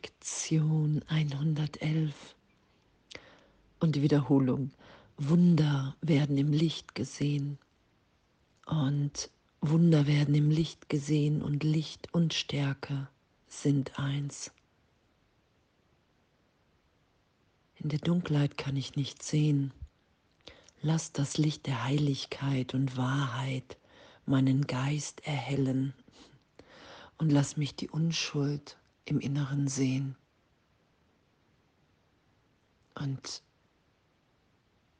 Lektion 111 und die Wiederholung. Wunder werden im Licht gesehen und Wunder werden im Licht gesehen und Licht und Stärke sind eins. In der Dunkelheit kann ich nicht sehen. Lass das Licht der Heiligkeit und Wahrheit meinen Geist erhellen und lass mich die Unschuld im Inneren sehen. Und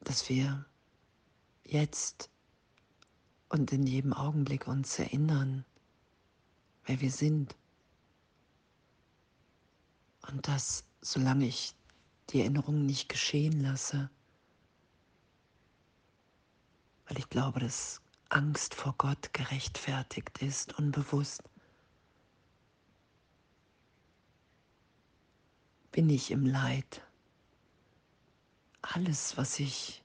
dass wir jetzt und in jedem Augenblick uns erinnern, wer wir sind. Und dass, solange ich die Erinnerung nicht geschehen lasse, weil ich glaube, dass Angst vor Gott gerechtfertigt ist, unbewusst, bin ich im Leid. Alles, was ich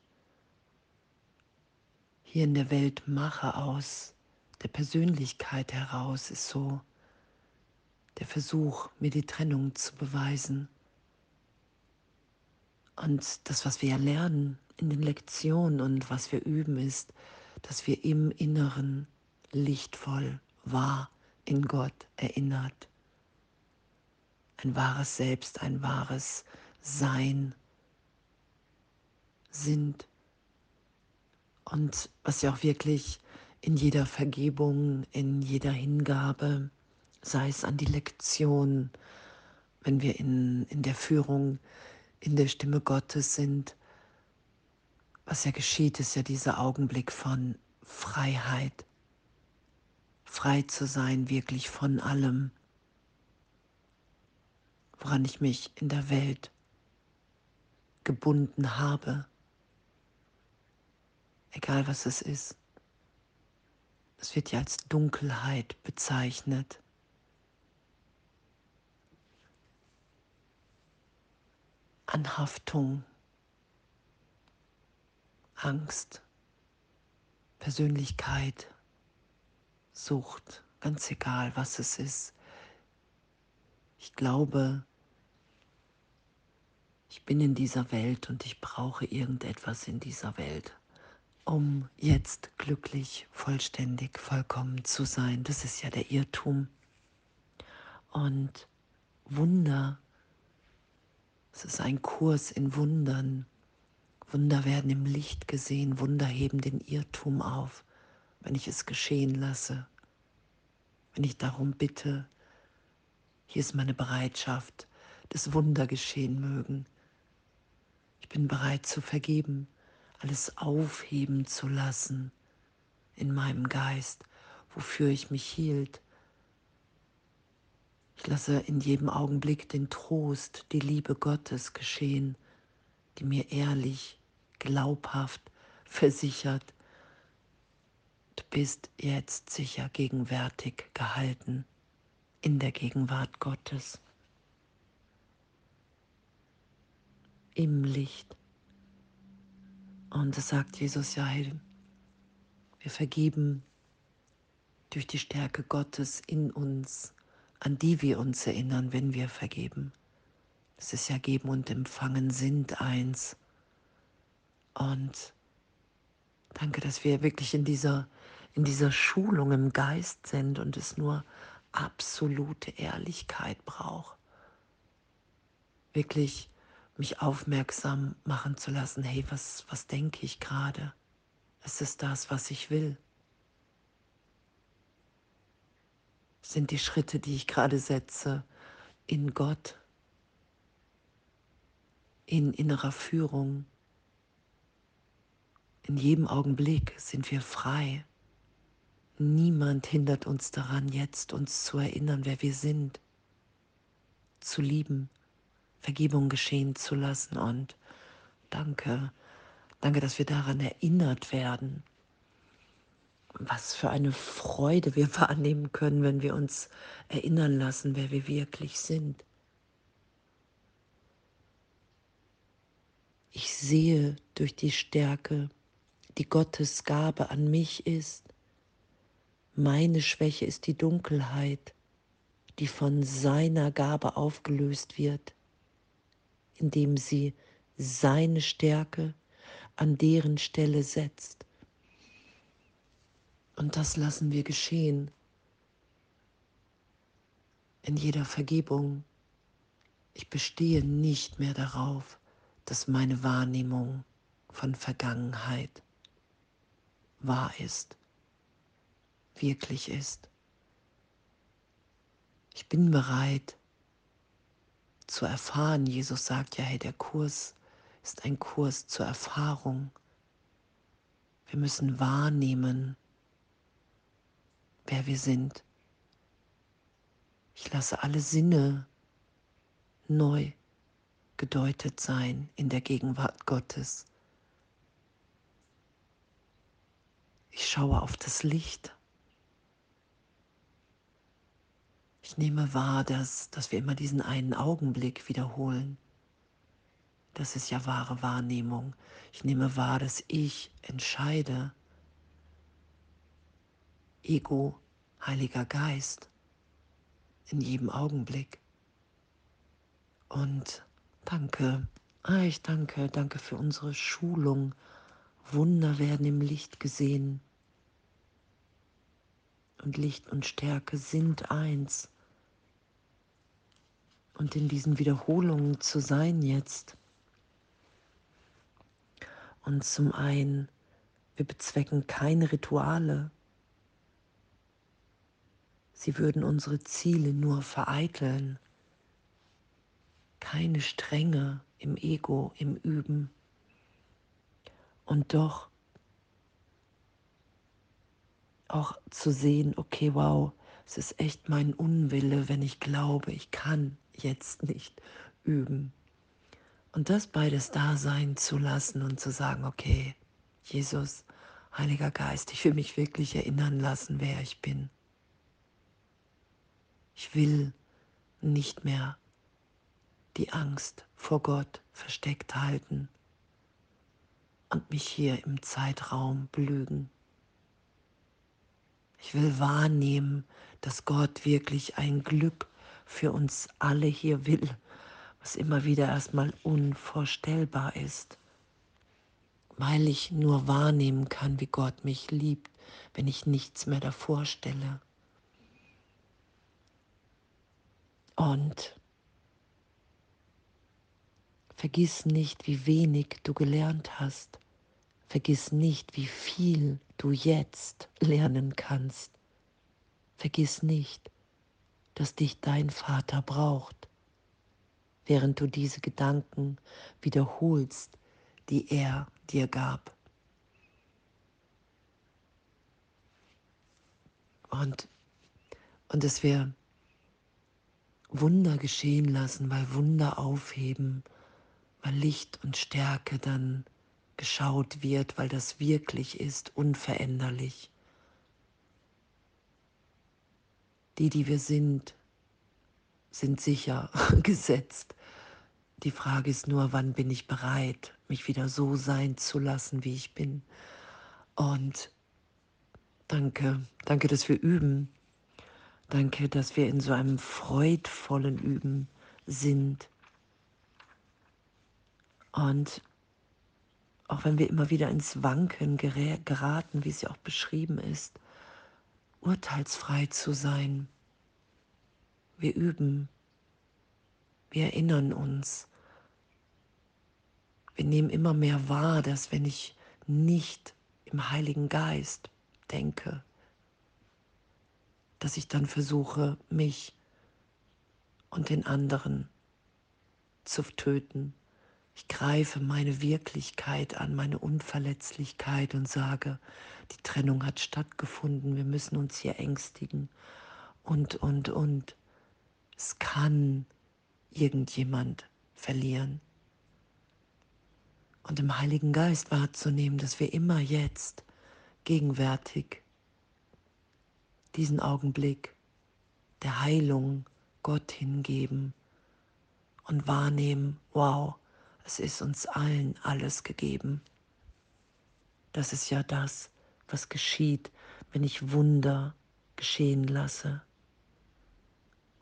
hier in der Welt mache aus der Persönlichkeit heraus, ist so der Versuch, mir die Trennung zu beweisen. Und das, was wir lernen in den Lektionen und was wir üben, ist, dass wir im Inneren lichtvoll, wahr in Gott erinnert ein wahres Selbst, ein wahres Sein sind. Und was ja auch wirklich in jeder Vergebung, in jeder Hingabe, sei es an die Lektion, wenn wir in, in der Führung, in der Stimme Gottes sind, was ja geschieht, ist ja dieser Augenblick von Freiheit. Frei zu sein, wirklich von allem woran ich mich in der Welt gebunden habe, egal was es ist. Es wird ja als Dunkelheit bezeichnet. Anhaftung, Angst, Persönlichkeit, Sucht, ganz egal was es ist. Ich glaube, ich bin in dieser Welt und ich brauche irgendetwas in dieser Welt, um jetzt glücklich, vollständig, vollkommen zu sein. Das ist ja der Irrtum. Und Wunder, es ist ein Kurs in Wundern. Wunder werden im Licht gesehen, Wunder heben den Irrtum auf, wenn ich es geschehen lasse, wenn ich darum bitte. Hier ist meine Bereitschaft, dass Wunder geschehen mögen, bin bereit zu vergeben, alles aufheben zu lassen in meinem Geist, wofür ich mich hielt. Ich lasse in jedem Augenblick den Trost, die Liebe Gottes geschehen, die mir ehrlich, glaubhaft versichert, du bist jetzt sicher gegenwärtig gehalten in der Gegenwart Gottes. Im Licht. Und das sagt Jesus ja, hey, wir vergeben durch die Stärke Gottes in uns, an die wir uns erinnern, wenn wir vergeben. Das ist ja Geben und Empfangen sind eins. Und danke, dass wir wirklich in dieser, in dieser Schulung im Geist sind und es nur absolute Ehrlichkeit braucht. Wirklich mich aufmerksam machen zu lassen, hey, was, was denke ich gerade? Ist es das, was ich will? Sind die Schritte, die ich gerade setze, in Gott, in innerer Führung? In jedem Augenblick sind wir frei. Niemand hindert uns daran, jetzt uns zu erinnern, wer wir sind, zu lieben, Vergebung geschehen zu lassen. Und danke, danke, dass wir daran erinnert werden. Was für eine Freude wir wahrnehmen können, wenn wir uns erinnern lassen, wer wir wirklich sind. Ich sehe durch die Stärke, die Gottes Gabe an mich ist. Meine Schwäche ist die Dunkelheit, die von seiner Gabe aufgelöst wird, indem sie seine Stärke an deren Stelle setzt. Und das lassen wir geschehen in jeder Vergebung. Ich bestehe nicht mehr darauf, dass meine Wahrnehmung von Vergangenheit wahr ist, wirklich ist. Ich bin bereit zu erfahren. Jesus sagt ja, hey, der Kurs ist ein Kurs zur Erfahrung. Wir müssen wahrnehmen, wer wir sind. Ich lasse alle Sinne neu gedeutet sein in der Gegenwart Gottes. Ich schaue auf das Licht. Ich nehme wahr, dass, dass wir immer diesen einen Augenblick wiederholen. Das ist ja wahre Wahrnehmung. Ich nehme wahr, dass ich entscheide. Ego, Heiliger Geist, in jedem Augenblick. Und danke, ah, ich danke, danke für unsere Schulung. Wunder werden im Licht gesehen. Und Licht und Stärke sind eins. Und in diesen Wiederholungen zu sein jetzt. Und zum einen, wir bezwecken keine Rituale. Sie würden unsere Ziele nur vereiteln. Keine Strenge im Ego, im Üben. Und doch auch zu sehen, okay, wow, es ist echt mein Unwille, wenn ich glaube, ich kann jetzt nicht üben. Und das beides da sein zu lassen und zu sagen, okay, Jesus, Heiliger Geist, ich will mich wirklich erinnern lassen, wer ich bin. Ich will nicht mehr die Angst vor Gott versteckt halten und mich hier im Zeitraum belügen. Ich will wahrnehmen, dass Gott wirklich ein Glück für uns alle hier will was immer wieder erstmal unvorstellbar ist, weil ich nur wahrnehmen kann, wie Gott mich liebt, wenn ich nichts mehr davor stelle. Und vergiss nicht, wie wenig du gelernt hast. Vergiss nicht, wie viel du jetzt lernen kannst. Vergiss nicht, dass dich dein Vater braucht während du diese Gedanken wiederholst, die er dir gab. Und, und dass wir Wunder geschehen lassen, weil Wunder aufheben, weil Licht und Stärke dann geschaut wird, weil das wirklich ist, unveränderlich. Die, die wir sind, sind sicher gesetzt. Die Frage ist nur, wann bin ich bereit, mich wieder so sein zu lassen, wie ich bin. Und danke, danke, dass wir üben. Danke, dass wir in so einem freudvollen Üben sind. Und auch wenn wir immer wieder ins Wanken geraten, wie es ja auch beschrieben ist, urteilsfrei zu sein, wir üben. Wir erinnern uns. Wir nehmen immer mehr wahr, dass wenn ich nicht im Heiligen Geist denke, dass ich dann versuche, mich und den anderen zu töten. Ich greife meine Wirklichkeit an, meine Unverletzlichkeit und sage, die Trennung hat stattgefunden, wir müssen uns hier ängstigen und, und, und. Es kann irgendjemand verlieren. Und im Heiligen Geist wahrzunehmen, dass wir immer jetzt gegenwärtig diesen Augenblick der Heilung Gott hingeben und wahrnehmen, wow, es ist uns allen alles gegeben. Das ist ja das, was geschieht, wenn ich Wunder geschehen lasse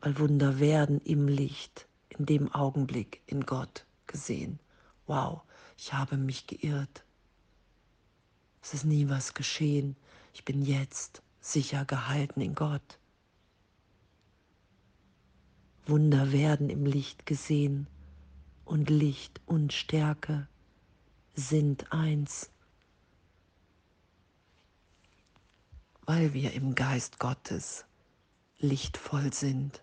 weil Wunder werden im Licht, in dem Augenblick in Gott gesehen. Wow, ich habe mich geirrt. Es ist nie was geschehen. Ich bin jetzt sicher gehalten in Gott. Wunder werden im Licht gesehen und Licht und Stärke sind eins, weil wir im Geist Gottes lichtvoll sind.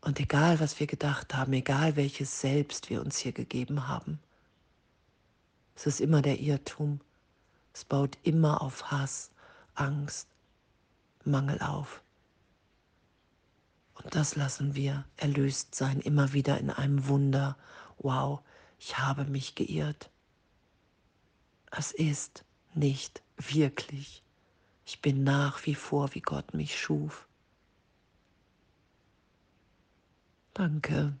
Und egal, was wir gedacht haben, egal welches Selbst wir uns hier gegeben haben, es ist immer der Irrtum. Es baut immer auf Hass, Angst, Mangel auf. Und das lassen wir erlöst sein, immer wieder in einem Wunder. Wow, ich habe mich geirrt. Es ist nicht wirklich. Ich bin nach wie vor, wie Gott mich schuf. Danke.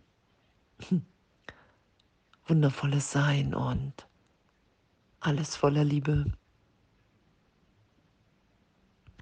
Wundervolles Sein und alles voller Liebe.